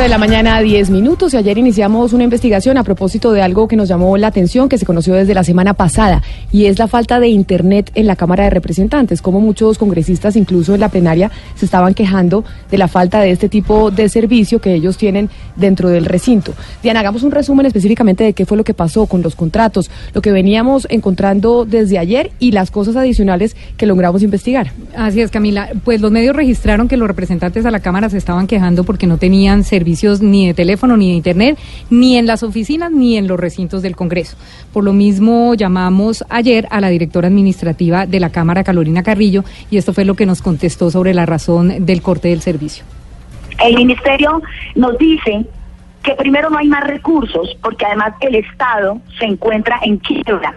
De la mañana a 10 minutos y ayer iniciamos una investigación a propósito de algo que nos llamó la atención, que se conoció desde la semana pasada, y es la falta de Internet en la Cámara de Representantes, como muchos congresistas, incluso en la plenaria, se estaban quejando de la falta de este tipo de servicio que ellos tienen dentro del recinto. Diana, hagamos un resumen específicamente de qué fue lo que pasó con los contratos, lo que veníamos encontrando desde ayer y las cosas adicionales que logramos investigar. Así es, Camila. Pues los medios registraron que los representantes a la Cámara se estaban quejando porque no tenían servicio servicios ni de teléfono ni de internet, ni en las oficinas ni en los recintos del Congreso. Por lo mismo llamamos ayer a la directora administrativa de la Cámara, Carolina Carrillo, y esto fue lo que nos contestó sobre la razón del corte del servicio. El ministerio nos dice que primero no hay más recursos porque además el Estado se encuentra en quiebra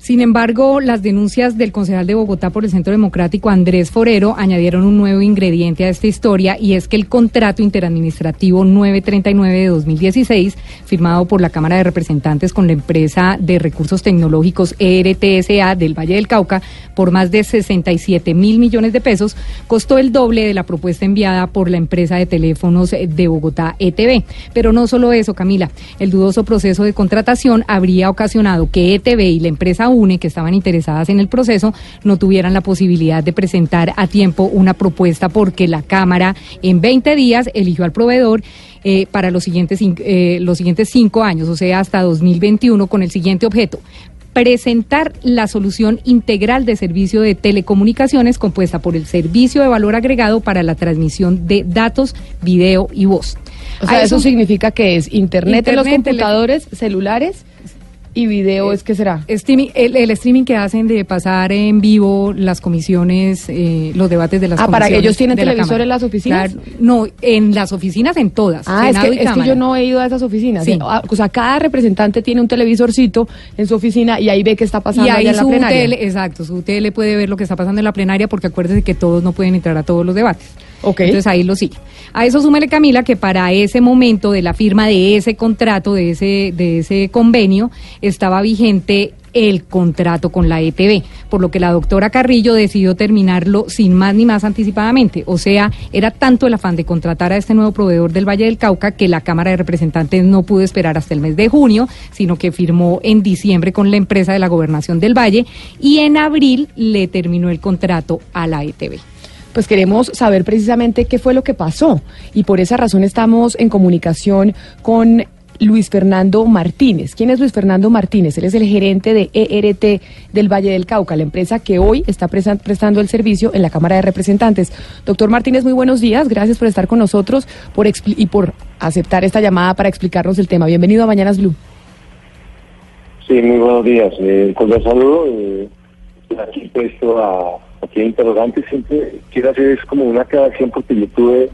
sin embargo, las denuncias del concejal de Bogotá por el Centro Democrático, Andrés Forero, añadieron un nuevo ingrediente a esta historia y es que el contrato interadministrativo 939 de 2016, firmado por la Cámara de Representantes con la empresa de recursos tecnológicos ERTSA del Valle del Cauca, por más de 67 mil millones de pesos, costó el doble de la propuesta enviada por la empresa de teléfonos de Bogotá ETV. Pero no solo eso, Camila, el dudoso proceso de contratación habría ocasionado que ETV y la empresa UNE, que estaban interesadas en el proceso, no tuvieran la posibilidad de presentar a tiempo una propuesta porque la Cámara en 20 días eligió al proveedor eh, para los siguientes, eh, los siguientes cinco años, o sea, hasta 2021, con el siguiente objeto presentar la solución integral de servicio de telecomunicaciones compuesta por el servicio de valor agregado para la transmisión de datos, video y voz. O sea, eso, significa que es internet, en los computadores, celulares ¿Y video es qué será? Streaming, el, streaming que hacen de pasar en vivo las comisiones, eh, los debates de las ah, comisiones. Ah, ¿para ellos tienen televisor en las oficinas? no, en las oficinas en todas. Ah, es que, es que, yo no he ido a esas oficinas. Sí. Ah, o sea, cada representante tiene un televisorcito en su oficina y ahí ve qué está pasando y ahí en la plenaria. Tele, exacto, su tele puede ver lo que está pasando en la plenaria porque acuérdense que todos no pueden entrar a todos los debates. Okay. Entonces ahí lo sigue. A eso súmele Camila que para ese momento de la firma de ese contrato, de ese, de ese convenio, estaba vigente el contrato con la ETV, por lo que la doctora Carrillo decidió terminarlo sin más ni más anticipadamente. O sea, era tanto el afán de contratar a este nuevo proveedor del Valle del Cauca que la Cámara de Representantes no pudo esperar hasta el mes de junio, sino que firmó en diciembre con la empresa de la Gobernación del Valle y en abril le terminó el contrato a la ETV pues queremos saber precisamente qué fue lo que pasó y por esa razón estamos en comunicación con Luis Fernando Martínez. ¿Quién es Luis Fernando Martínez? Él es el gerente de ERT del Valle del Cauca, la empresa que hoy está prestando el servicio en la Cámara de Representantes. Doctor Martínez, muy buenos días. Gracias por estar con nosotros por y por aceptar esta llamada para explicarnos el tema. Bienvenido a Mañanas Blue. Sí, muy buenos días. Eh, con el saludo. Eh, aquí puesto a aquí interrogante siempre quiero hacer es como una aclaración porque yo tuve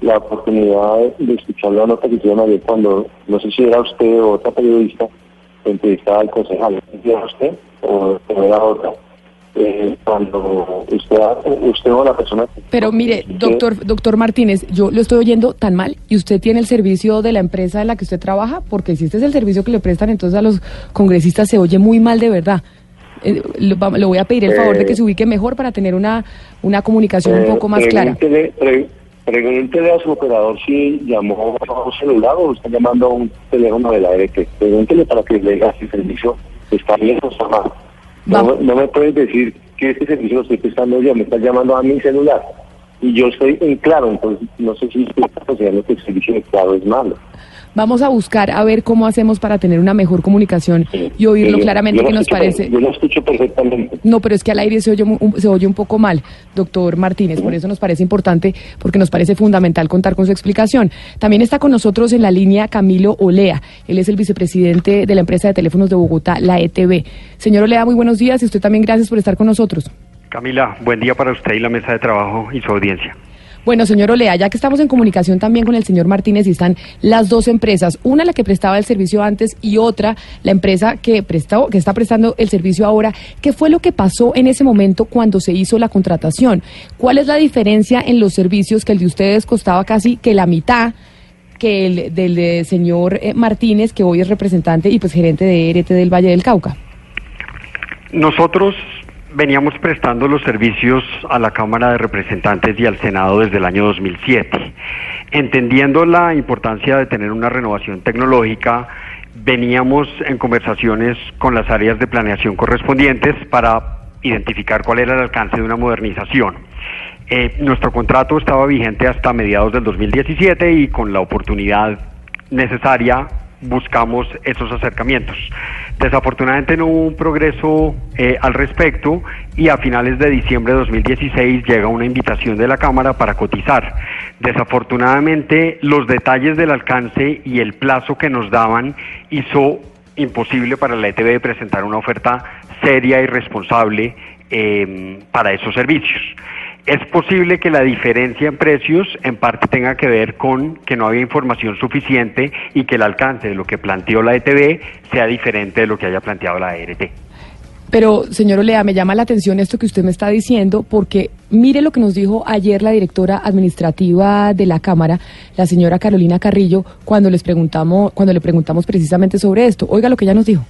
la oportunidad de escuchar la nota que hicieron ayer cuando, no sé si era usted o otra periodista, entrevistaba al concejal. ¿Era usted o, era otra? Eh, cuando usted, usted o la persona... Pero mire, doctor, doctor Martínez, yo lo estoy oyendo tan mal y usted tiene el servicio de la empresa en la que usted trabaja, porque si este es el servicio que le prestan entonces a los congresistas se oye muy mal de verdad. Eh, le voy a pedir el favor de que se ubique mejor para tener una, una comunicación un poco más clara. Pregúntele a su operador si llamó a un celular o está llamando a un teléfono de la ERT. Pregúntele para que le diga si el servicio está bien o está mal. No, no, me puedes decir que este servicio lo estoy prestando yo, me está llamando a mi celular. Y yo estoy en claro, entonces no sé si usted está considerando que el servicio de claro es malo. Vamos a buscar a ver cómo hacemos para tener una mejor comunicación y oírlo claramente que nos parece. Yo lo escucho perfectamente. No, pero es que al aire se oye, un, se oye un poco mal, doctor Martínez. Por eso nos parece importante, porque nos parece fundamental contar con su explicación. También está con nosotros en la línea Camilo Olea. Él es el vicepresidente de la empresa de teléfonos de Bogotá, la ETV. Señor Olea, muy buenos días y usted también gracias por estar con nosotros. Camila, buen día para usted y la mesa de trabajo y su audiencia. Bueno, señor Olea, ya que estamos en comunicación también con el señor Martínez y están las dos empresas, una la que prestaba el servicio antes y otra la empresa que prestó, que está prestando el servicio ahora, ¿qué fue lo que pasó en ese momento cuando se hizo la contratación? ¿Cuál es la diferencia en los servicios que el de ustedes costaba casi que la mitad? que el del eh, señor eh, Martínez, que hoy es representante y pues gerente de ERT del Valle del Cauca. Nosotros veníamos prestando los servicios a la Cámara de Representantes y al Senado desde el año 2007. Entendiendo la importancia de tener una renovación tecnológica, veníamos en conversaciones con las áreas de planeación correspondientes para identificar cuál era el alcance de una modernización. Eh, nuestro contrato estaba vigente hasta mediados del 2017 y con la oportunidad necesaria buscamos esos acercamientos. Desafortunadamente no hubo un progreso eh, al respecto y a finales de diciembre de 2016 llega una invitación de la Cámara para cotizar. Desafortunadamente los detalles del alcance y el plazo que nos daban hizo imposible para la ETB presentar una oferta seria y responsable eh, para esos servicios. Es posible que la diferencia en precios en parte tenga que ver con que no había información suficiente y que el alcance de lo que planteó la ETB sea diferente de lo que haya planteado la ERT. Pero, señor Olea, me llama la atención esto que usted me está diciendo, porque mire lo que nos dijo ayer la directora administrativa de la Cámara, la señora Carolina Carrillo, cuando les preguntamos, cuando le preguntamos precisamente sobre esto. Oiga lo que ella nos dijo.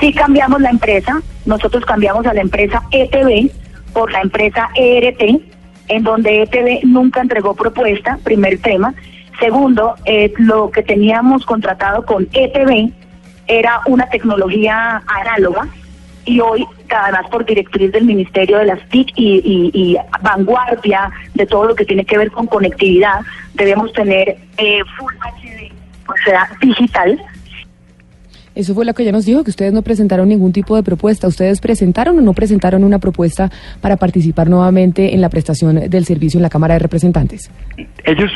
Sí cambiamos la empresa, nosotros cambiamos a la empresa ETB por la empresa ERT, en donde ETB nunca entregó propuesta, primer tema. Segundo, eh, lo que teníamos contratado con ETB era una tecnología análoga y hoy, además por directriz del Ministerio de las TIC y, vanguardia de todo lo que tiene que ver con conectividad, debemos tener eh, Full HD, o sea, digital, eso fue lo que ella nos dijo, que ustedes no presentaron ningún tipo de propuesta. ¿Ustedes presentaron o no presentaron una propuesta para participar nuevamente en la prestación del servicio en la Cámara de Representantes? Ellos,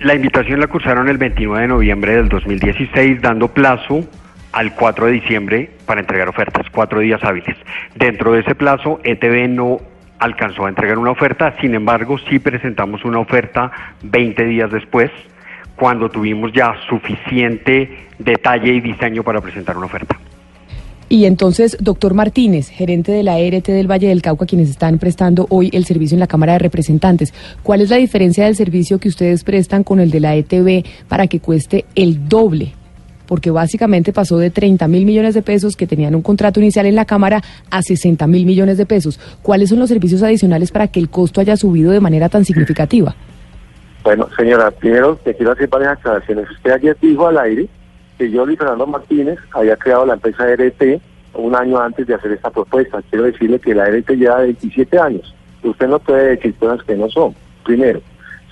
la invitación la cursaron el 29 de noviembre del 2016, dando plazo al 4 de diciembre para entregar ofertas, cuatro días hábiles. Dentro de ese plazo, ETV no alcanzó a entregar una oferta, sin embargo, sí presentamos una oferta 20 días después cuando tuvimos ya suficiente detalle y diseño para presentar una oferta. Y entonces, doctor Martínez, gerente de la ERT del Valle del Cauca, quienes están prestando hoy el servicio en la Cámara de Representantes, ¿cuál es la diferencia del servicio que ustedes prestan con el de la ETB para que cueste el doble? Porque básicamente pasó de 30 mil millones de pesos que tenían un contrato inicial en la Cámara a 60 mil millones de pesos. ¿Cuáles son los servicios adicionales para que el costo haya subido de manera tan significativa? Bueno, señora, primero te quiero hacer varias aclaraciones. Usted ayer dijo al aire que yo, Luis Fernando Martínez, había creado la empresa RT un año antes de hacer esta propuesta. Quiero decirle que la RT lleva 27 años. Usted no puede decir cosas que no son, primero.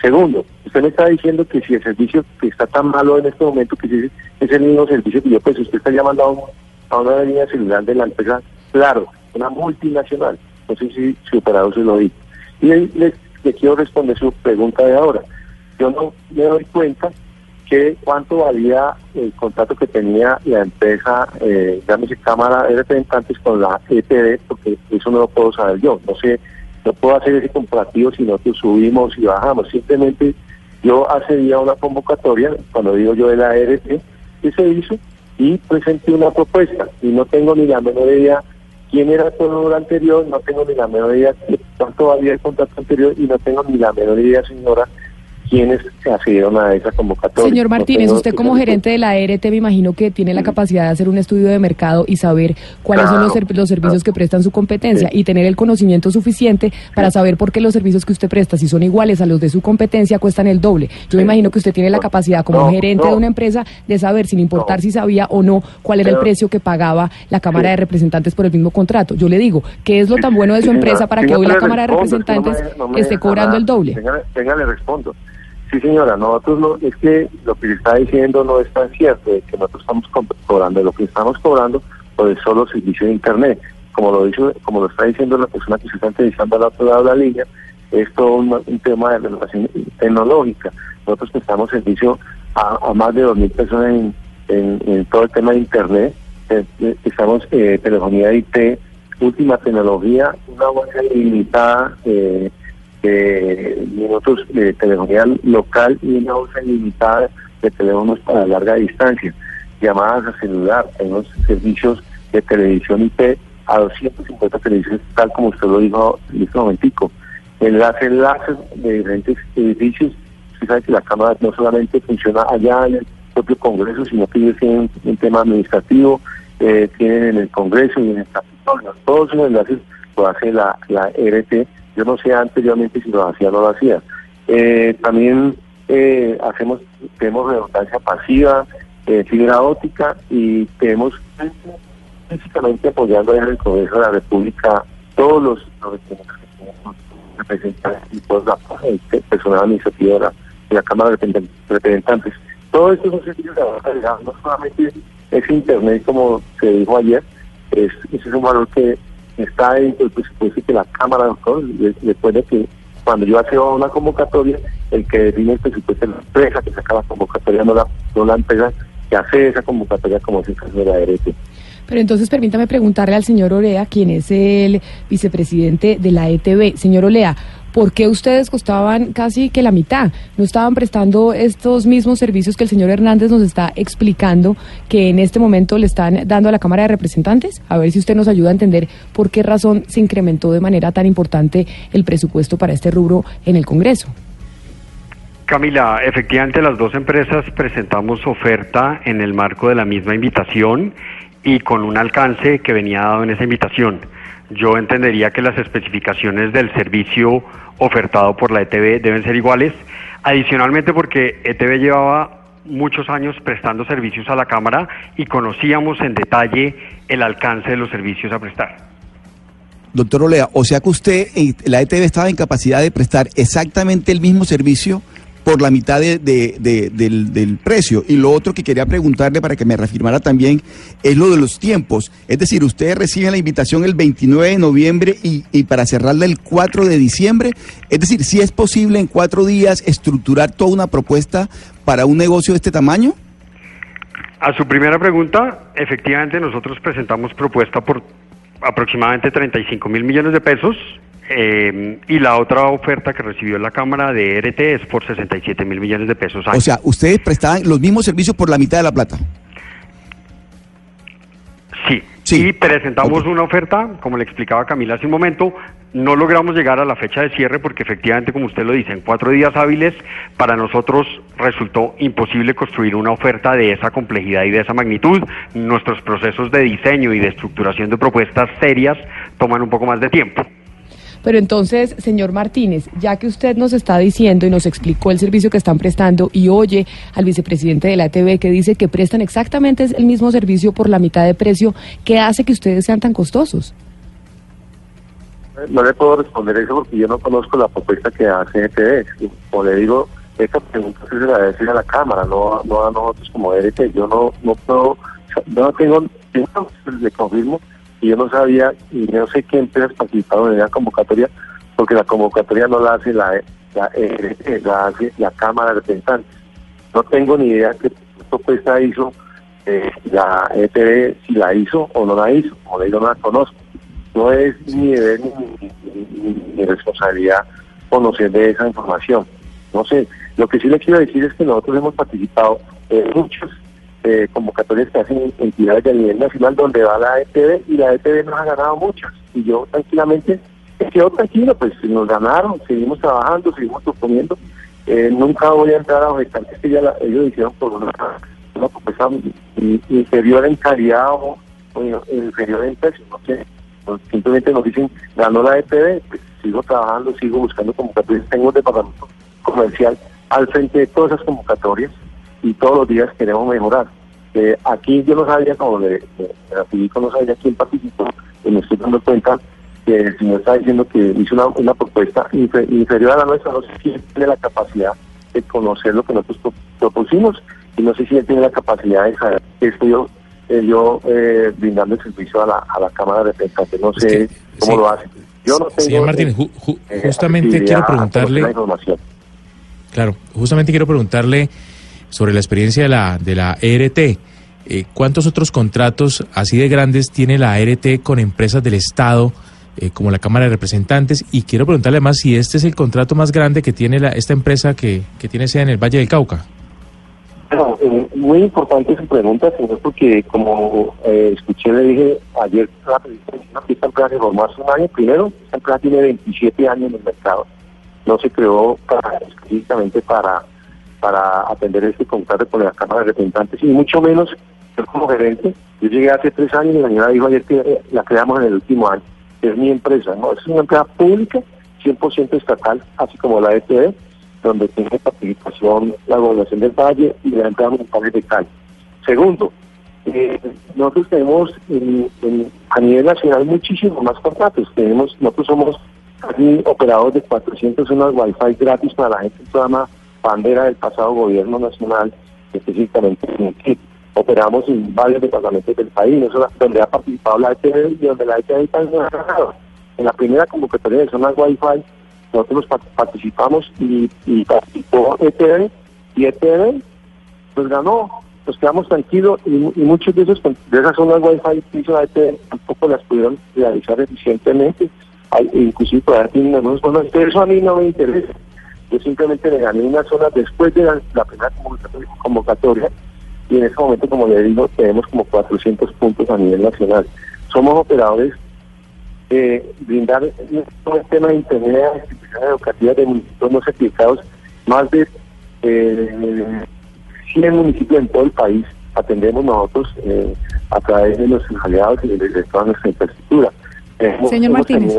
Segundo, usted me está diciendo que si el servicio que está tan malo en este momento, que es el mismo servicio que yo, pues usted está llamando a, una línea celular de la empresa, claro, una multinacional. No sé si su operador se lo dijo. Y le quiero responder su pregunta de ahora yo no me doy cuenta que cuánto valía el contrato que tenía la empresa, eh, llámese Cámara de Representantes con la EPD, porque eso no lo puedo saber yo. No sé, no puedo hacer ese comparativo si nosotros subimos y bajamos. Simplemente yo hace día una convocatoria, cuando digo yo de la ERT, que se hizo y presenté una propuesta y no tengo ni la menor idea quién era todo lo anterior, no tengo ni la menor idea cuánto valía el contrato anterior y no tengo ni la menor idea, señora, quienes se accedieron a esa convocatoria. Señor Martínez, usted como gerente de la ERT me imagino que tiene la capacidad de hacer un estudio de mercado y saber cuáles son los, los servicios que prestan su competencia y tener el conocimiento suficiente para saber por qué los servicios que usted presta, si son iguales a los de su competencia, cuestan el doble. Yo me imagino que usted tiene la capacidad como gerente de una empresa de saber, sin importar si sabía o no, cuál era el precio que pagaba la Cámara de Representantes por el mismo contrato. Yo le digo, ¿qué es lo tan bueno de su empresa para que hoy la Cámara de Representantes esté cobrando el doble? Venga, le respondo. Sí, señora, nosotros no, es que lo que está diciendo no es tan cierto, de que nosotros estamos cobrando, lo que estamos cobrando por el solo servicio de Internet. Como lo dice, como lo está diciendo la persona que se está entrevistando al otro lado de la línea, es todo un, tema de renovación tecnológica. Nosotros prestamos servicio a, más de 2.000 personas en, todo el tema de Internet. Eh, eh, estamos eh, telefonía IT, última tecnología, una base ilimitada. Eh, de minutos de telefonía local y una usa ilimitada de teléfonos para larga distancia, llamadas a celular, tenemos servicios de televisión IP a 250 televisiones, tal como usted lo dijo en este momentico. Enlace, enlaces de diferentes edificios. Usted sabe que la Cámara no solamente funciona allá en el propio Congreso, sino que ellos tienen un tema administrativo, eh, tienen en el Congreso y en el Capitolio. Todos esos enlaces lo hace la, la RT. Yo no sé anteriormente si lo hacía o no lo hacía. Eh, también eh, hacemos tenemos redundancia pasiva, eh, fibra óptica y tenemos físicamente apoyando en el Congreso de la República todos los, representantes y toda la personal administrativo de la, Cámara de Representantes. Todo esto son servicios de baja no solamente es Internet, como se dijo ayer, es, es un valor que está dentro del presupuesto que la Cámara, después de que cuando yo hacía una convocatoria, el que define el presupuesto es la empresa que saca la convocatoria, no la, no la empresa que hace esa convocatoria como si fuese la derecha. Pero entonces permítame preguntarle al señor Olea, quien es el vicepresidente de la ETB. Señor Olea, ¿por qué ustedes costaban casi que la mitad? ¿No estaban prestando estos mismos servicios que el señor Hernández nos está explicando que en este momento le están dando a la Cámara de Representantes? A ver si usted nos ayuda a entender por qué razón se incrementó de manera tan importante el presupuesto para este rubro en el Congreso. Camila, efectivamente las dos empresas presentamos oferta en el marco de la misma invitación y con un alcance que venía dado en esa invitación. Yo entendería que las especificaciones del servicio ofertado por la ETB deben ser iguales, adicionalmente porque ETB llevaba muchos años prestando servicios a la Cámara y conocíamos en detalle el alcance de los servicios a prestar. Doctor Olea, o sea que usted, eh, la ETB estaba en capacidad de prestar exactamente el mismo servicio por la mitad de, del, precio. Y lo otro que quería preguntarle para que me reafirmara también es lo de los tiempos. Es decir, ustedes reciben la invitación el 29 de noviembre y, para cerrarla el 4 de diciembre. Es decir, si es posible en cuatro días estructurar toda una propuesta para un negocio de este tamaño. A su primera pregunta, efectivamente nosotros presentamos propuesta por aproximadamente 35 mil millones de pesos eh, y la otra oferta que recibió la Cámara de RT es por 67 mil millones de pesos. O sea, ustedes prestaban los mismos servicios por la mitad de la plata. Sí. sí. Y presentamos una oferta, como le explicaba Camila hace un momento, no logramos llegar a la fecha de cierre porque efectivamente, como usted lo dice, en cuatro días hábiles para nosotros resultó imposible construir una oferta de esa complejidad y de esa magnitud. Nuestros procesos de diseño y de estructuración de propuestas serias toman un poco más de tiempo. Pero entonces, señor Martínez, ya que usted nos está diciendo y nos explicó el servicio que están prestando y oye al vicepresidente de la ATV que dice que prestan exactamente el mismo servicio por la mitad de precio, ¿qué hace que ustedes sean tan costosos? No le puedo responder eso porque yo no conozco la propuesta que hace ETV. Como le digo, esta pregunta se la debe decir a la Cámara, no, no a nosotros como ETV. Yo no, no puedo, no tengo, le confirmo y yo no sabía y no sé qué empresas participaron en la convocatoria porque la convocatoria no la hace la, la, eh, la hace la Cámara de Representantes. No tengo ni idea qué propuesta hizo eh, la ETV, si la hizo o no la hizo, como le digo, no la conozco. No es mi deber ni, mi responsabilidad conocer de esa información. No sé, lo que sí le quiero decir es que nosotros hemos participado en muchos eh, convocatorias que hacen entidades de nivel nacional donde va la ETV y la ETV nos ha ganado muchas. Y yo tranquilamente quedo tranquilo, pues nos ganaron, seguimos trabajando, seguimos proponiendo. Eh, nunca voy a entrar a objetar que ya ellos hicieron por una, una propuesta inferior en calidad o, inferior en precio, no sé. Simplemente nos dicen, ganó la ETV, pues sigo trabajando, sigo buscando convocatorias. Tengo un departamento comercial al frente de todas esas convocatorias y todos los días queremos mejorar. Eh, aquí yo no sabía, como le, le, no sabía quién participó, y me estoy dando cuenta que el señor está diciendo que hizo una, una propuesta inferior a la nuestra, no sé si él tiene la capacidad de conocer lo que nosotros propusimos y no sé si él tiene la capacidad de saber que estoy yo, eh, yo eh, brindando el servicio a la, a la Cámara de Representantes, no sé cómo lo hace. Yo no tengo, Señor Martínez, justamente quiero preguntarle... Claro, justamente quiero preguntarle sobre la experiencia de la, de la ERT. Eh, ¿Cuántos otros contratos así de grandes tiene la ERT con empresas del Estado eh, como la Cámara de Representantes. Y quiero preguntarle además si este es el contrato más grande que tiene la, esta empresa que, que tiene sede en el Valle del Cauca. Bueno, eh, muy importante su pregunta, señor, porque como eh, escuché, le dije ayer, que esta empresa se formó hace un año. Primero, esta empresa tiene 27 años en el mercado. No se creó para, específicamente para, para atender este contrato con la Cámara de Representantes y mucho menos yo como gerente. Yo llegué hace tres años y la señora dijo ayer que eh, la creamos en el último año. Es mi empresa, ¿no? Es una empresa pública, 100% estatal, así como la ETV donde tiene participación la gobernación del Valle y la empresa municipal de Cali. Segundo, eh, nosotros tenemos a nivel nacional muchísimos más contratos. Tenemos, nosotros somos casi operadores de 400 zonas Wi-Fi gratis para la gente se llama bandera del pasado gobierno nacional, específicamente en Operamos en varios departamentos del país, donde ha participado la ETV y donde la ETV está en la primera convocatoria de zonas Wi-Fi nosotros participamos y, participó ETV y ETV pues ganó, nos quedamos tranquilos y, muchos de esos de esas zonas Wi-Fi que hizo la ETV tampoco las pudieron realizar eficientemente, Hay, inclusive todavía tienen algunos zonas, pero eso a mí no me interesa. Yo simplemente le gané una zona después de la, primera convocatoria y en ese momento, como le digo, tenemos como 400 puntos a nivel nacional. Somos operadores eh, brindar todo el tema de internet a instituciones educativas de municipios no certificados, más de eh, 100 municipios en todo el país atendemos nosotros eh, a través de los aliados y de, toda nuestra infraestructura. Señor Martínez.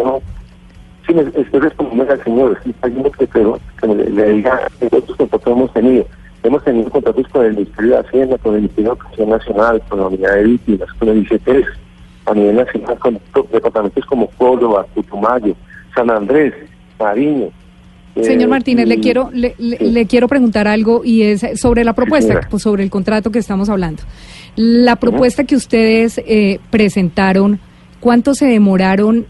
Sí, estoy respondiendo al señor, estoy pidiendo que, pero, que le, le diga otros contratos hemos tenido. Hemos tenido contratos con el Ministerio de Hacienda, con el Ministerio de Educación Nacional, con la Unidad de Víctimas, con el ICTS a nivel nacional con departamentos como Córdoba, Putumayo, San Andrés, Mariño. Señor eh, Martínez, le quiero le, le, quiero preguntar algo y es sobre la propuesta, pues sobre el contrato que estamos hablando. La propuesta que ustedes eh, presentaron, ¿cuánto se demoraron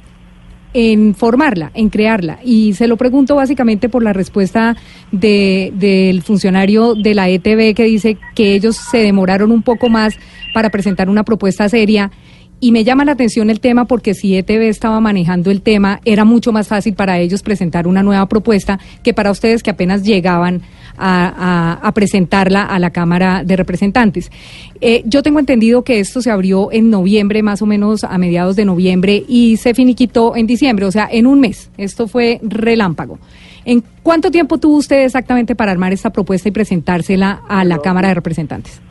en formarla, en crearla? Y se lo pregunto básicamente por la respuesta de, del funcionario de la ETB que dice que ellos se demoraron un poco más para presentar una propuesta seria y me llama la atención el tema porque si ETV estaba manejando el tema, era mucho más fácil para ellos presentar una nueva propuesta que para ustedes que apenas llegaban a, presentarla a la Cámara de Representantes. Eh, yo tengo entendido que esto se abrió en noviembre, más o menos a mediados de noviembre, y se finiquitó en diciembre, o sea, en un mes. Esto fue relámpago. ¿En cuánto tiempo tuvo usted exactamente para armar esta propuesta y presentársela a la Cámara de Representantes?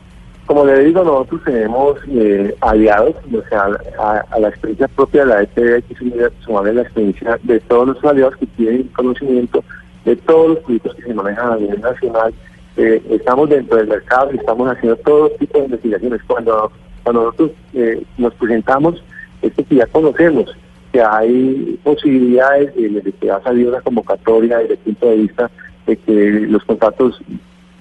Como le digo, nosotros tenemos eh, aliados, o sea, a, la experiencia propia de la ETV hay que sumarle la experiencia de todos los aliados que tienen conocimiento de todos los proyectos que se manejan a nivel nacional. Eh, estamos dentro del mercado y estamos haciendo todo tipo de investigaciones. Cuando, cuando nosotros eh, nos presentamos, es que ya conocemos que hay posibilidades de, que va a salir una convocatoria desde el punto de vista de que los contratos,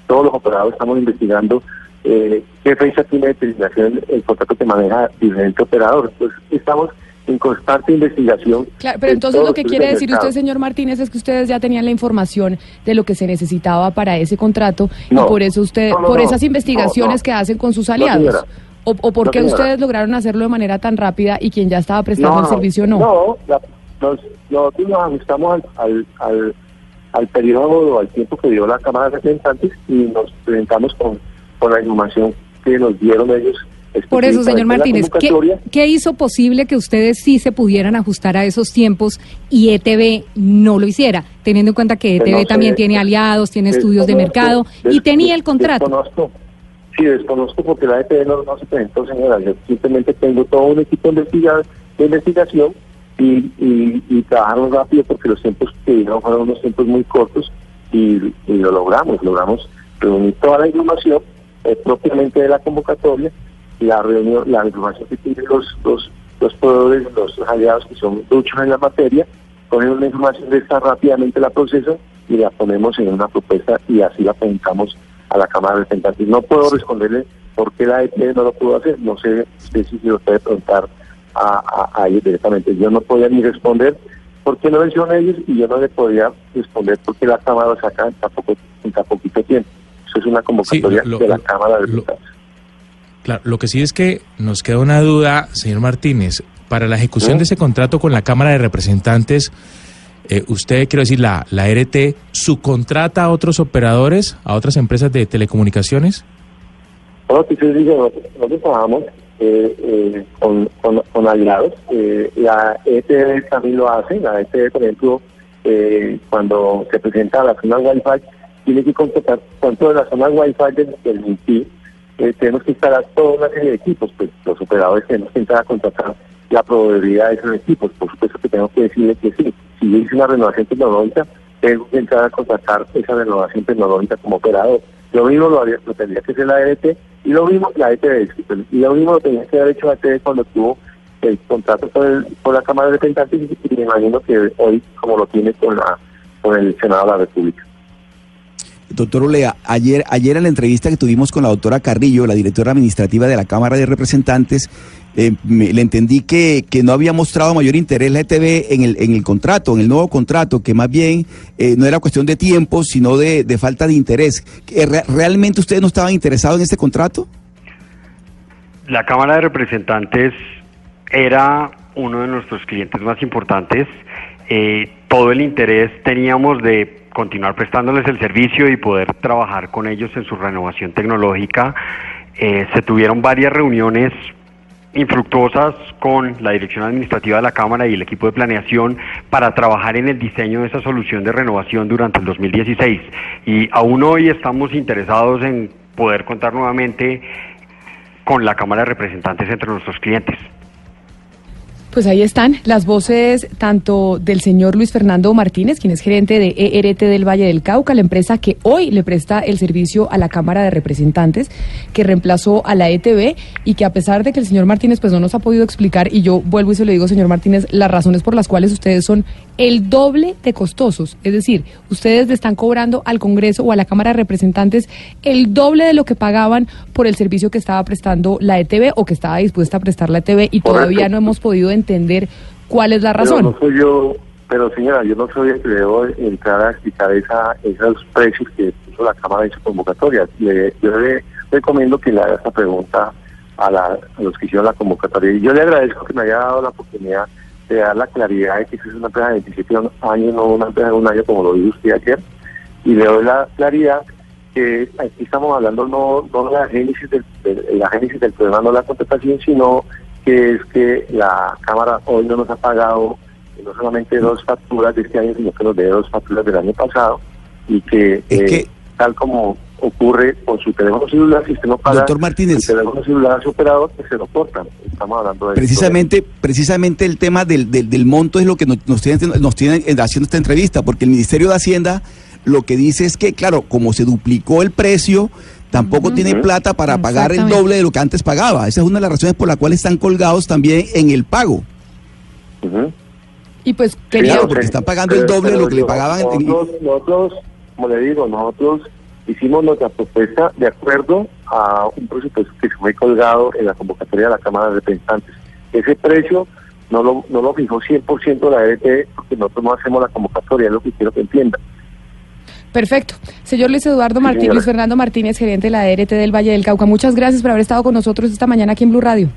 todos los operados estamos investigando eh, qué fecha tiene determinación el contrato que maneja diferente operador. Entonces, estamos en constante investigación. Claro, pero entonces lo que quiere decir usted, señor Martínez, es que ustedes ya tenían la información de lo que se necesitaba para ese contrato y por eso usted, por esas investigaciones que hacen con sus aliados. o, o, por qué ustedes lograron hacerlo de manera tan rápida y quien ya estaba prestando el servicio no? No, nos, nosotros nos ajustamos al, al, al periodo o al tiempo que dio la Cámara de Representantes y nos presentamos con con la información que nos dieron ellos. Por eso, señor Martínez, ¿qué, hizo posible que ustedes sí se pudieran ajustar a esos tiempos y ETV no lo hiciera? Teniendo en cuenta que ETV también tiene aliados, tiene estudios de mercado y tenía el contrato. Desconozco, sí, desconozco porque la ETV no, se presentó, señora. Yo simplemente tengo todo un equipo de, investigación y, y, trabajaron rápido porque los tiempos que dieron fueron unos tiempos muy cortos y, y lo logramos. Logramos reunir toda la información eh, propiamente de la convocatoria, la reunión, la información que tienen los, los, los proveedores, los aliados que son duchos en la materia, ponen una información de esta rápidamente la proceso y la ponemos en una propuesta y así la presentamos a la Cámara de Representantes. No puedo responderle por qué la EP no lo pudo hacer, no sé, si se lo puede preguntar a, a, ellos directamente. Yo no podía ni responder por qué no hicieron ellos y yo no le podía responder por qué la Cámara lo saca en tan poquito tiempo. Eso es una convocatoria de la Cámara de Diputados. Claro, lo que sí es que nos queda una duda, señor Martínez. para la ejecución de ese contrato con la Cámara de Representantes, eh, usted, quiero decir, la, la RT, ¿subcontrata a otros operadores, a otras empresas de telecomunicaciones? Bueno, que se dice, nosotros trabajamos eh, eh, con, con, aliados. Eh, la ETV también lo hace. La ETV, por ejemplo, cuando se presenta a la zona Wi-Fi, tiene que contratar tanto de la zona Wi-Fi del, del tenemos que instalar toda una serie equipos. Pues los operadores tenemos que entrar a contratar la probabilidad de esos equipos. Por supuesto que tengo que decirle que sí. Si yo hice una renovación tecnológica, tengo que entrar a contratar esa renovación tecnológica como operador. Lo mismo lo, lo tendría que hacer la ERT y lo mismo la ETV. Y lo mismo lo tenía que haber hecho la ETV cuando tuvo el contrato con, con la Cámara de Representantes y me imagino que hoy como lo tiene con, la, con el Senado de la República. Doctor Olea, ayer, ayer en la entrevista que tuvimos con la doctora Carrillo, la directora administrativa de la Cámara de Representantes, eh, le entendí que, que, no había mostrado mayor interés la ETV en el, en el contrato, en el nuevo contrato, que más bien eh, no era cuestión de tiempo, sino de, falta de interés. ¿Realmente ustedes no estaban interesados en este contrato? La Cámara de Representantes era uno de nuestros clientes más importantes. Eh, todo el interés teníamos de continuar prestándoles el servicio y poder trabajar con ellos en su renovación tecnológica. se tuvieron varias reuniones infructuosas con la dirección administrativa de la Cámara y el equipo de planeación para trabajar en el diseño de esa solución de renovación durante el 2016. Y aún hoy estamos interesados en poder contar nuevamente con la Cámara de Representantes entre nuestros clientes. Pues ahí están las voces tanto del señor Luis Fernando Martínez, quien es gerente de ERT del Valle del Cauca, la empresa que hoy le presta el servicio a la Cámara de Representantes, que reemplazó a la ETB y que a pesar de que el señor Martínez pues no nos ha podido explicar, y yo vuelvo y se lo digo, señor Martínez, las razones por las cuales ustedes son el doble de costosos, es decir, ustedes le están cobrando al Congreso o a la Cámara de Representantes el doble de lo que pagaban por el servicio que estaba prestando la ETB o que estaba dispuesta a prestar la ETB y todavía no hemos podido entender cuál es la razón. Pero no soy yo, pero señora, yo no soy el que debo entrar a explicar esa, esos precios que puso la Cámara en su convocatoria. yo le recomiendo que le haga esta pregunta a, la, a los que hicieron la convocatoria. Y yo le agradezco que me haya dado la oportunidad de dar la claridad de que es una empresa de 27 años, no una empresa de un año como lo dijo usted ayer. Y le doy la claridad que aquí estamos hablando no, no de la génesis del, la génesis del problema, no la contestación, sino que es que la Cámara hoy no nos ha pagado no solamente dos facturas de este año, sino que nos debe dos facturas del año pasado y que, eh, tal como ocurre con su teléfono celular, si usted no paga Doctor Martínez, el teléfono celular a su operador, pues se lo cortan. Estamos hablando de precisamente, precisamente el tema del, del, monto es lo que nos, nos tienen nos tiene haciendo esta entrevista, porque el Ministerio de Hacienda lo que dice es que, claro, como se duplicó el precio, tampoco tiene plata para pagar el doble de lo que antes pagaba. Esa es una de las razones por las cuales están colgados también en el pago. Y pues quería... porque están pagando el doble de lo que le pagaban. Nosotros, nosotros, como le digo, nosotros hicimos nuestra propuesta de acuerdo a un presupuesto que fue colgado en la convocatoria de la Cámara de Representantes. Ese precio no lo, no lo fijó 100% la EDT porque nosotros no hacemos la convocatoria, es lo que quiero que entiendan. Perfecto. Señor Luis Eduardo Martínez, Luis Fernando Martínez, gerente de la ERT del Valle del Cauca, muchas gracias por haber estado con nosotros esta mañana aquí en Blue Radio.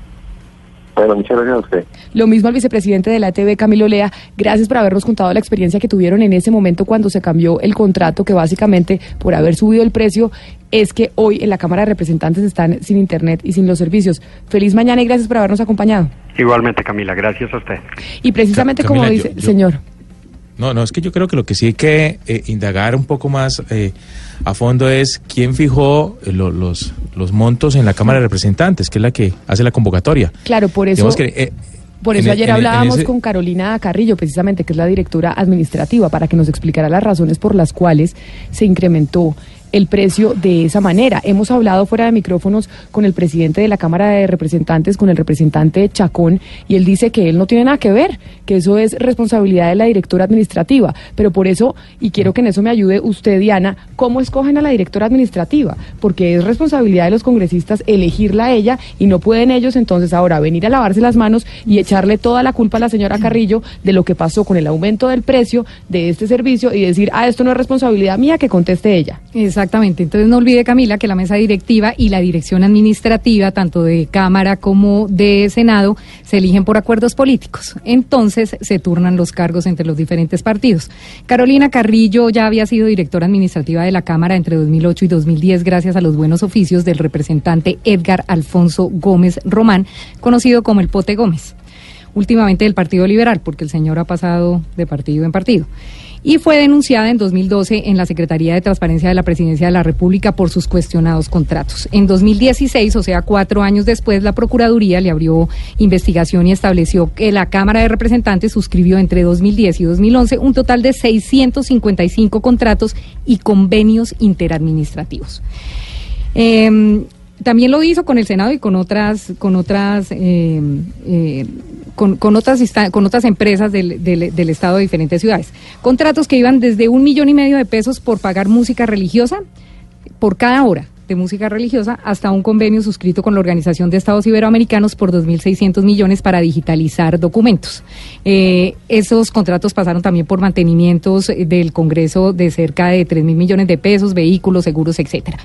Bueno, muchas gracias a usted. Lo mismo al vicepresidente de la TV, Camilo Lea. Gracias por habernos contado la experiencia que tuvieron en ese momento cuando se cambió el contrato, que básicamente por haber subido el precio es que hoy en la Cámara de Representantes están sin Internet y sin los servicios. Feliz mañana y gracias por habernos acompañado. Igualmente, Camila, gracias a usted. Y precisamente como dice, señor. No, no, es que yo creo que lo que sí hay que eh, indagar un poco más eh, a fondo es quién fijó eh, los, los montos en la Cámara de Representantes, que es la que hace la convocatoria. Claro, por eso... por eso ayer hablábamos con Carolina Carrillo, precisamente, que es la directora administrativa, para que nos explicara las razones por las cuales se incrementó el precio de esa manera. Hemos hablado fuera de micrófonos con el presidente de la Cámara de Representantes, con el representante Chacón, y él dice que él no tiene nada que ver, que eso es responsabilidad de la directora administrativa. Pero por eso, y quiero que en eso me ayude usted, Diana, ¿cómo escogen a la directora administrativa? Porque es responsabilidad de los congresistas elegirla a ella y no pueden ellos entonces ahora venir a lavarse las manos y echarle toda la culpa a la señora Carrillo de lo que pasó con el aumento del precio de este servicio y decir, ah, esto no es responsabilidad mía, que conteste ella. Exactamente. Entonces no olvide, Camila, que la mesa directiva y la dirección administrativa, tanto de Cámara como de Senado, se eligen por acuerdos políticos. Entonces se turnan los cargos entre los diferentes partidos. Carolina Carrillo ya había sido directora administrativa de la Cámara entre 2008 y 2010 gracias a los buenos oficios del representante Edgar Alfonso Gómez Román, conocido como el Pote Gómez. Últimamente del Partido Liberal, porque el señor ha pasado de partido en partido y fue denunciada en 2012 en la Secretaría de Transparencia de la Presidencia de la República por sus cuestionados contratos. En 2016, o sea, cuatro años después, la Procuraduría le abrió investigación y estableció que la Cámara de Representantes suscribió entre 2010 y 2011 un total de 655 contratos y convenios interadministrativos. Eh, también lo hizo con el Senado y con otras, con otras, eh, eh, con, con, otras con otras empresas del, del, del, Estado de diferentes ciudades. Contratos que iban desde un millón y medio de pesos por pagar música religiosa por cada hora de música religiosa hasta un convenio suscrito con la Organización de Estados Iberoamericanos por 2.600 millones para digitalizar documentos. Eh, esos contratos pasaron también por mantenimientos del Congreso de cerca de 3.000 millones de pesos, vehículos, seguros, etcétera.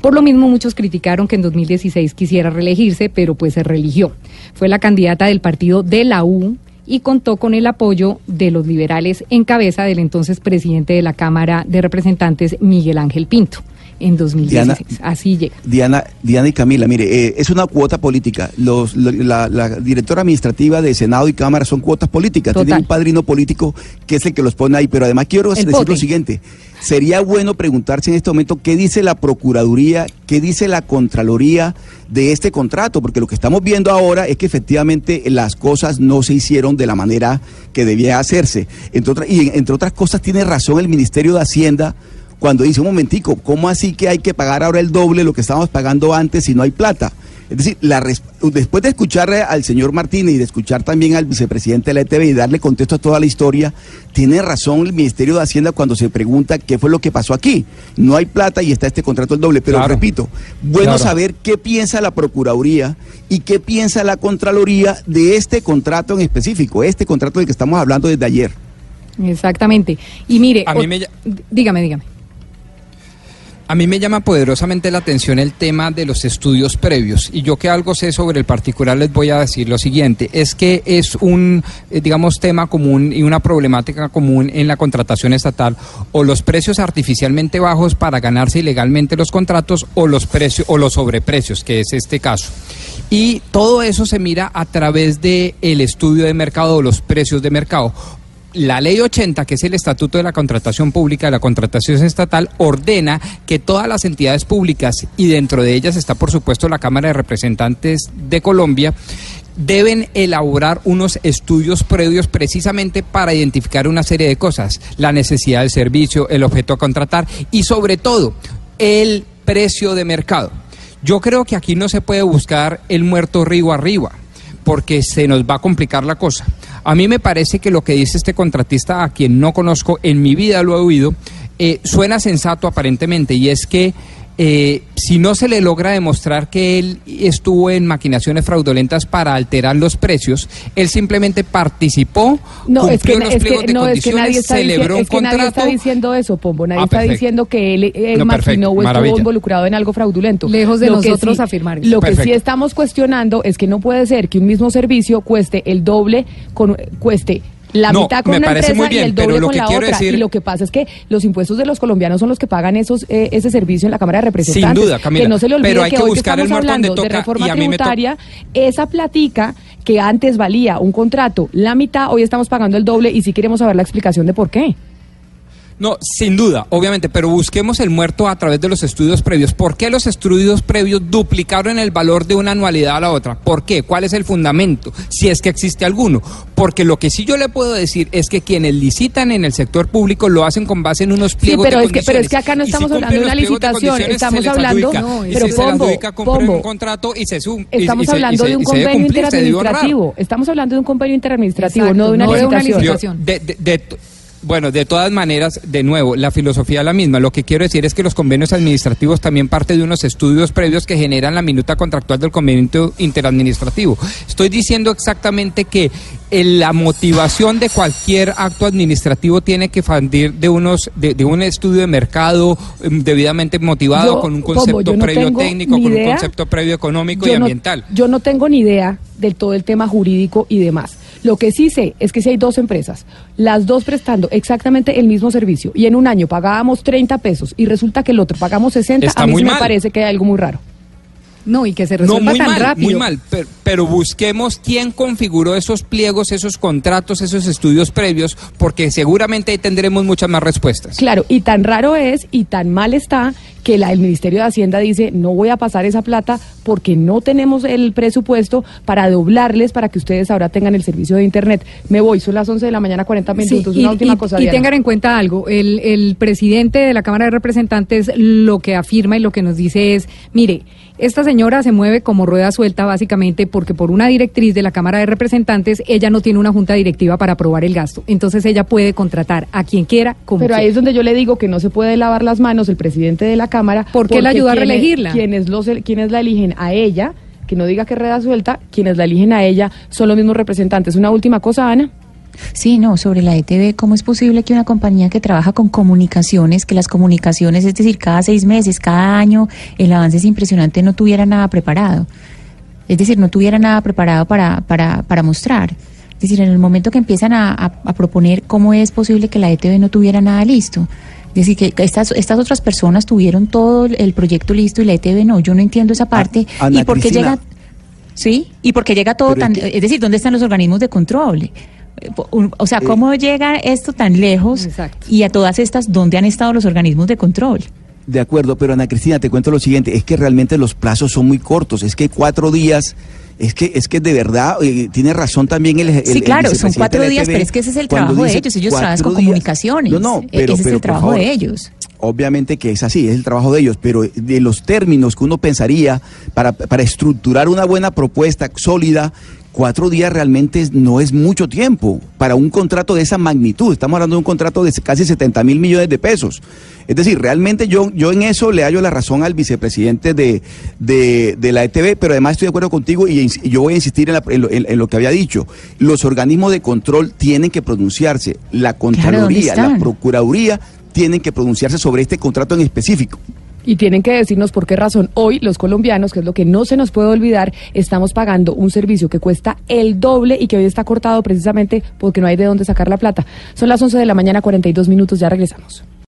Por lo mismo, muchos criticaron que en 2016 quisiera reelegirse, pero pues se religió. Fue la candidata del partido de la U, y contó con el apoyo de los liberales en cabeza del entonces presidente de la Cámara de Representantes, Miguel Ángel Pinto en 2016. Diana, Así llega. Diana, Diana y Camila, mire, eh, es una cuota política. Los, la, la, directora administrativa de Senado y Cámara son cuotas políticas. Total. Tienen un padrino político que es el que los pone ahí. Pero además quiero El decir lo siguiente. Sería bueno preguntarse en este momento qué dice la Procuraduría, qué dice la Contraloría de este contrato, porque lo que estamos viendo ahora es que efectivamente las cosas no se hicieron de la manera que debía hacerse. Entre otras, y entre otras cosas tiene razón el Ministerio de Hacienda cuando dice, un momentico, ¿cómo así que hay que pagar ahora el doble lo que estábamos pagando antes si no hay plata? Es decir, la después de escuchar al señor Martínez y de escuchar también al vicepresidente de la ETV y darle contexto a toda la historia, tiene razón el Ministerio de Hacienda cuando se pregunta qué fue lo que pasó aquí. No hay plata y está este contrato el doble. Pero claro. repito, bueno claro. saber qué piensa la Procuraduría y qué piensa la Contraloría de este contrato en específico, este contrato del que estamos hablando desde ayer. Exactamente. Y mire, a mí me... dígame, dígame. A mí me llama poderosamente la atención el tema de los estudios previos. Y yo que algo sé sobre el particular les voy a decir lo siguiente, es que es un, eh, digamos, tema común y una problemática común en la contratación estatal o los precios artificialmente bajos para ganarse ilegalmente los contratos o los precios o los sobreprecios, que es este caso. Y todo eso se mira a través de estudio de mercado o los precios de mercado la ley 80, que es el estatuto de la contratación pública, de la contratación estatal, ordena que todas las entidades públicas, y dentro de ellas está por supuesto la Cámara de Representantes de Colombia, deben elaborar unos estudios previos precisamente para identificar una serie de cosas, la necesidad del servicio, el objeto a contratar y sobre todo el precio de mercado. Yo creo que aquí no se puede buscar el muerto río arriba porque se nos va a complicar la cosa. A mí me parece que lo que dice este contratista, a quien no conozco, en mi vida lo he oído, eh, suena sensato aparentemente, y es que eh, si no se le logra demostrar que él estuvo en maquinaciones fraudulentas para alterar los precios, él simplemente participó, no, cumplió es que, los es pliegos que, de no, es que nadie condiciones, está, celebró diciendo, un es que nadie contrato. está diciendo eso, Pombo. Nadie Ah, está perfecto. diciendo que él, él No, maquinó perfecto, o estuvo maravilla. involucrado en algo fraudulento. Lejos de Lo nosotros sí- afirmar eso. Lo que sí Perfecto. estamos cuestionando es que no puede ser que un mismo servicio cueste el doble, con, cueste la No, mitad con me una parece empresa muy bien, y el pero doble lo con que la quiero otra. decir- Y lo que pasa es que los impuestos de los colombianos son los que pagan esos eh, ese servicio en la Cámara de Representantes. duda, Camila, Que no se le olvide pero hay que que hoy buscar que el estamos hablando de reforma tributaria, esa platica que antes valía un contrato la mitad, hoy estamos pagando el doble y sí queremos saber la explicación de por qué. No, sin duda, obviamente, pero busquemos el muerto a través de los estudios previos. ¿Por qué los estudios previos duplicaron el valor de una anualidad a la otra? ¿Por qué? ¿Cuál es el fundamento? Si es que existe alguno. Porque lo que sí yo le puedo decir es que quienes licitan en el sector público lo hacen con base en unos Sí, pliegos pero de es que pero es condiciones. que acá no si estamos hablando de una de licitación, condiciones, estamos se hablando, adjudica. No, pero si se Pombo, Pombo. un contrato y se sum- Estamos y se- y hablando se- de un se convenio cumplir, se interadministrativo. Estamos hablando de un convenio interadministrativo, Exacto, no de una no de una licitación. Licitación. de- de- Bueno, de todas maneras, de nuevo, la filosofía es la misma. Lo que quiero decir es que los convenios administrativos también parte de unos estudios previos que generan la minuta contractual del convenio interadministrativo. Estoy diciendo exactamente que eh, la motivación de cualquier acto administrativo tiene que fundir de unos de, de un estudio de mercado em, debidamente motivado Yo, con un concepto no previo técnico, ni con un concepto previo económico y no- ambiental. yo no tengo ni idea del todo el tema jurídico y demás. Lo que sí sé es que si hay dos empresas, las dos prestando exactamente el mismo servicio, y en un año pagábamos 30 pesos y resulta que el otro pagamos 60, Está a mí muy sí me mal. parece que hay algo muy raro. No, y que se No, resuelva muy tan mal, rápido. muy mal. Pero, pero busquemos quién configuró esos pliegos, esos contratos, esos estudios previos, porque seguramente ahí tendremos muchas más respuestas. Claro, y tan raro es y tan mal está que la, el Ministerio de Hacienda dice, no voy a pasar esa plata porque no tenemos el presupuesto para doblarles para que ustedes ahora tengan el servicio de Internet. Me voy, son las 11 de la mañana, 40 Sí, minutos. y, Una última y- cosa, y Diana. tengan en cuenta algo, el, el presidente de la Cámara de Representantes lo que afirma y lo que nos dice es, mire, esta señora se mueve como rueda suelta básicamente porque por una directriz de la Cámara de Representantes ella no tiene una junta directiva para aprobar el gasto. Entonces ella puede contratar a quien quiera como Pero ahí es donde yo le digo que no se puede lavar las manos el presidente de la Cámara. ¿Por qué la ayudó a reelegirla? Quienes, los, quienes la eligen a ella, que no diga que reda suelta, quienes la eligen a ella son los mismos representantes. Una última cosa, Ana. Sí, no, sobre la ETV, ¿cómo es posible que una compañía que trabaja con comunicaciones, que las comunicaciones, es decir, cada seis meses, cada año, el avance es impresionante, no tuviera nada preparado? Es decir, no tuviera nada preparado para, para, para mostrar. Es decir, en el momento que empiezan a, a- a proponer cómo es posible que la ETV no tuviera nada listo. Es decir, que estas, estas otras personas tuvieron todo el proyecto listo y la ETV no. Yo no entiendo esa parte. Ana ¿Y por qué Cristina. llega Sí, y porque llega todo Pero es tan, que- es decir, ¿dónde están los organismos de control? Eh, O sea, ¿cómo llega esto tan lejos? Exacto. Y a todas estas, ¿dónde han estado los organismos de control? De acuerdo, pero Ana Cristina, te cuento lo siguiente, es que realmente los plazos son muy cortos, es que cuatro días, es que es que de verdad, eh, tiene razón también el, el- Sí, el claro, son cuatro días, pero es que ese es el trabajo de ellos, ellos trabajan con días. comunicaciones. No, no, E- pero, ese es el trabajo favor, de ellos. Obviamente que es así, es el trabajo de ellos, pero de los términos que uno pensaría para, para estructurar una buena propuesta sólida, cuatro días realmente no es mucho tiempo para un contrato de esa magnitud. Estamos hablando de un contrato de casi 70 mil millones de pesos. Es decir, realmente yo, yo en eso le hallo la razón al vicepresidente de, de, de la ETV, pero además estoy de acuerdo contigo y, yo voy a insistir en, la- en lo, en- en lo que había dicho. Los organismos de control tienen que pronunciarse. La Contraloría, la? Procuraduría tienen que pronunciarse sobre este contrato en específico. Y tienen que decirnos por qué razón hoy los colombianos, que es lo que no se nos puede olvidar, estamos pagando un servicio que cuesta el doble y que hoy está cortado precisamente porque no hay de dónde sacar la plata. Son las 11 de la mañana, 42 minutos, ya regresamos.